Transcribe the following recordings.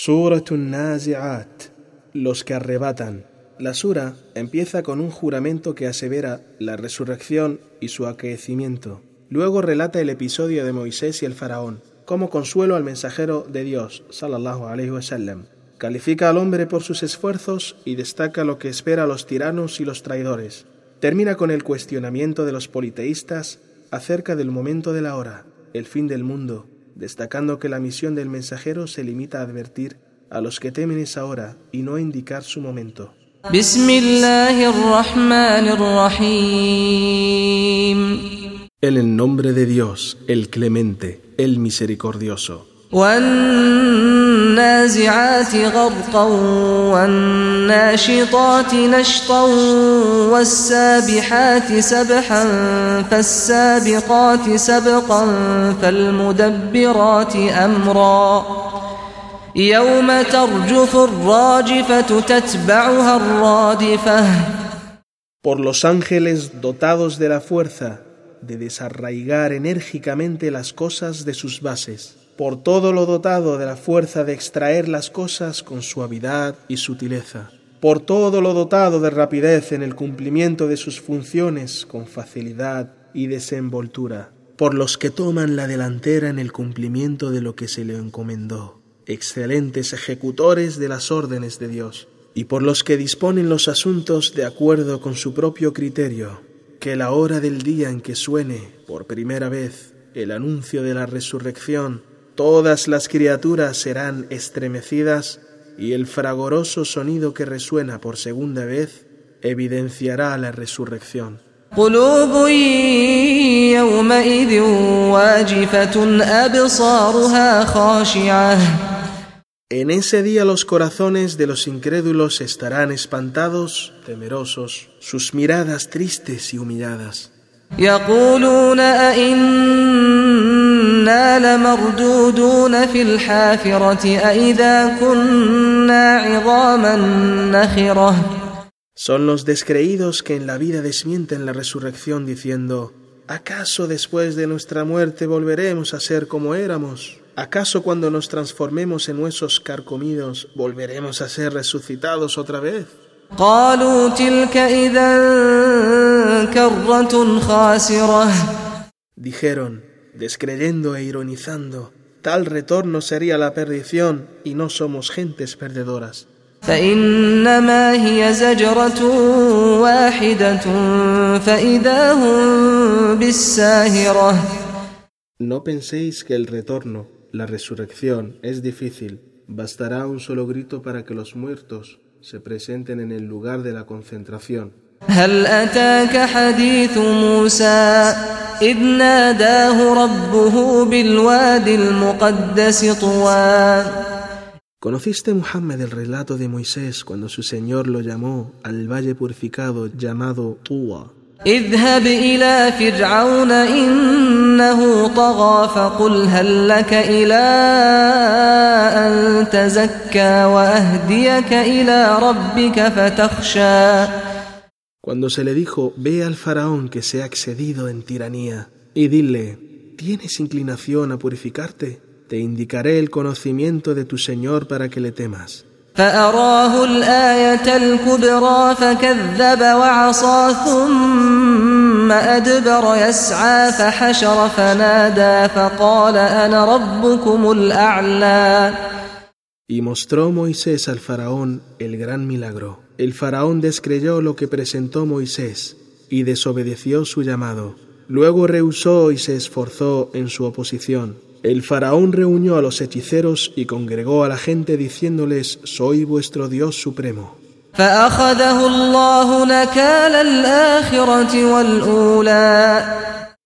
Suratun Nazi'at, los que arrebatan. La sura empieza con un juramento que asevera la resurrección y su acaecimiento. Luego relata el episodio de Moisés y el faraón, como consuelo al mensajero de Dios, sallallahu alaihi wasallam. Califica al hombre por sus esfuerzos y destaca lo que espera a los tiranos y los traidores. Termina con el cuestionamiento de los politeístas acerca del momento de la hora, el fin del mundo, destacando que la misión del mensajero se limita a advertir a los que temen esa hora y no a indicar su momento. En el nombre de Dios, el clemente, el misericordioso. والنازعات غرقا والناشطات نشطا والسابحات سبحا فالسابقات سبقا فالمدبرات أمرا يوم ترجف الراجفة تتبعها الرادفة Por los ángeles dotados de la fuerza de desarraigar enérgicamente las cosas de sus bases. Por todo lo dotado de la fuerza de extraer las cosas con suavidad y sutileza, por todo lo dotado de rapidez en el cumplimiento de sus funciones con facilidad y desenvoltura, por los que toman la delantera en el cumplimiento de lo que se le encomendó, excelentes ejecutores de las órdenes de Dios, y por los que disponen los asuntos de acuerdo con su propio criterio, que la hora del día en que suene por primera vez el anuncio de la resurrección todas las criaturas serán estremecidas y el fragoroso sonido que resuena por segunda vez evidenciará la resurrección. En ese día los corazones de los incrédulos estarán espantados, temerosos, sus miradas tristes y humilladas. Son los descreídos que en la vida desmienten la resurrección diciendo, ¿acaso después de nuestra muerte volveremos a ser como éramos? ¿Acaso cuando nos transformemos en huesos carcomidos volveremos a ser resucitados otra vez? Dijeron, descreyendo e ironizando, tal retorno sería la perdición y no somos gentes perdedoras. No penséis que el retorno, la resurrección, es difícil. Bastará un solo grito para que los muertos se presenten en el lugar de la concentración. ¿Conociste Muhammad el relato de Moisés cuando su Señor lo llamó al valle purificado llamado Tuwa? اذهب إلى فرعون إنه طغى فقل هل لك إلى أن تزكى وأهديك إلى ربك فتخشى Cuando se le dijo, ve al faraón que se ha excedido en tiranía, y dile, ¿tienes inclinación a purificarte? Te indicaré el conocimiento de tu Señor para que le temas. فأراه الآية الكبرى فكذب وعصى ثم أدبر يسعى فحشر فنادى فقال أنا ربكم الأعلى Y mostró Moisés al faraón el gran milagro. El faraón descreyó lo que presentó Moisés y desobedeció su llamado. Luego rehusó y se esforzó en su oposición. El faraón reunió a los hechiceros y congregó a la gente diciéndoles, Soy vuestro Dios supremo.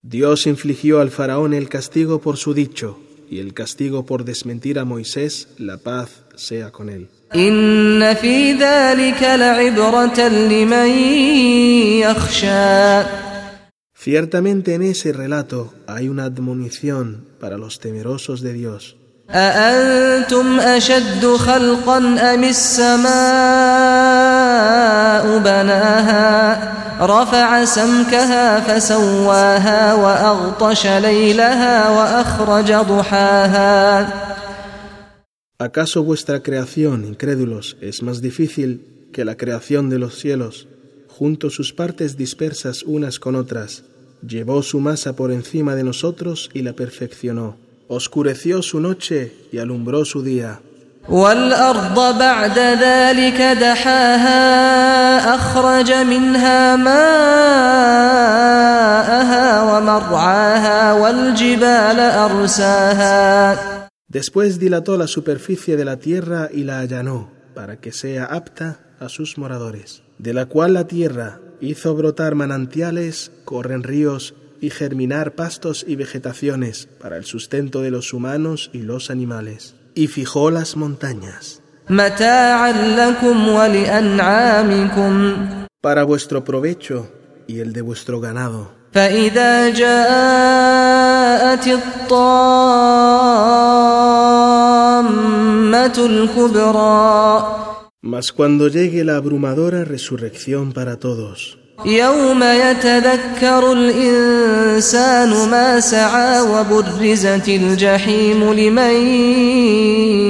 Dios infligió al faraón el castigo por su dicho y el castigo por desmentir a Moisés, la paz sea con él. Ciertamente en ese relato hay una admonición para los temerosos de Dios. أأنتم أشد خلقا أم السماء بناها رفع سمكها فسواها وأغطش ليلها وأخرج ضحاها ¿Acaso vuestra creación, incrédulos, es más difícil que la creación de los cielos? Junto sus partes dispersas unas con otras, llevó su masa por encima de nosotros y la perfeccionó. Oscureció su noche y alumbró su día. والأرض بعد ذلك دحاها أخرج منها ماءها ومرعاها والجبال أرساها Después dilató la superficie de la tierra y la allanó, para que sea apta a sus moradores, de la cual la tierra hizo brotar manantiales, corren ríos y germinar pastos y vegetaciones para el sustento de los humanos y los animales, y fijó las montañas. Para vuestro provecho y el de vuestro ganado. Mas cuando llegue la abrumadora resurrección para todos. يوم يتذكر الإنسان ما سعى وبرزت الجحيم لمن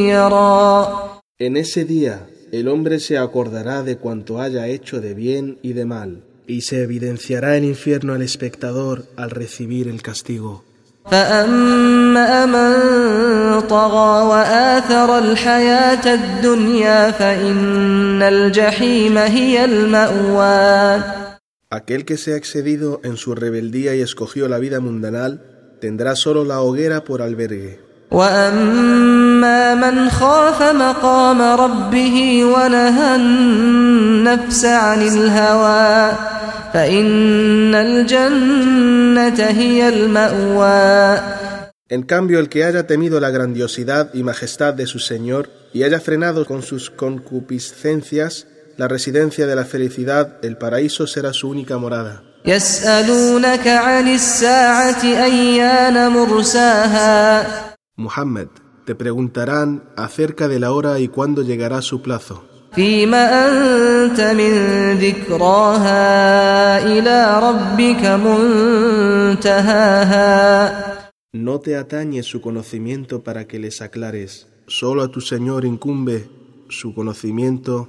يرى en ese día el hombre se acordará de cuanto haya hecho de bien y de mal, y se evidenciará el infierno al espectador al recibir el castigo. فأما من طغى وآثر الحياة الدنيا فإن الجحيم هي المأوى Aquel que se ha excedido en su rebeldía y escogió la vida mundanal, tendrá solo la hoguera por albergue. وأما من خاف مقام ربه ونهى النفس عن الهوى فإن الجنة هي المأوى En cambio, el que haya temido la grandiosidad y majestad de su Señor y haya frenado con sus concupiscencias la residencia de la felicidad, el paraíso será su única morada. Muhammad, te preguntarán acerca de la hora y cuándo llegará su plazo. No te atañe su conocimiento para que les aclares. Solo a tu Señor incumbe su conocimiento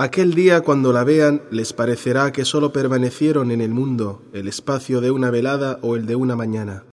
Aquel día cuando la vean les parecerá que solo permanecieron en el mundo el espacio de una velada o el de una mañana.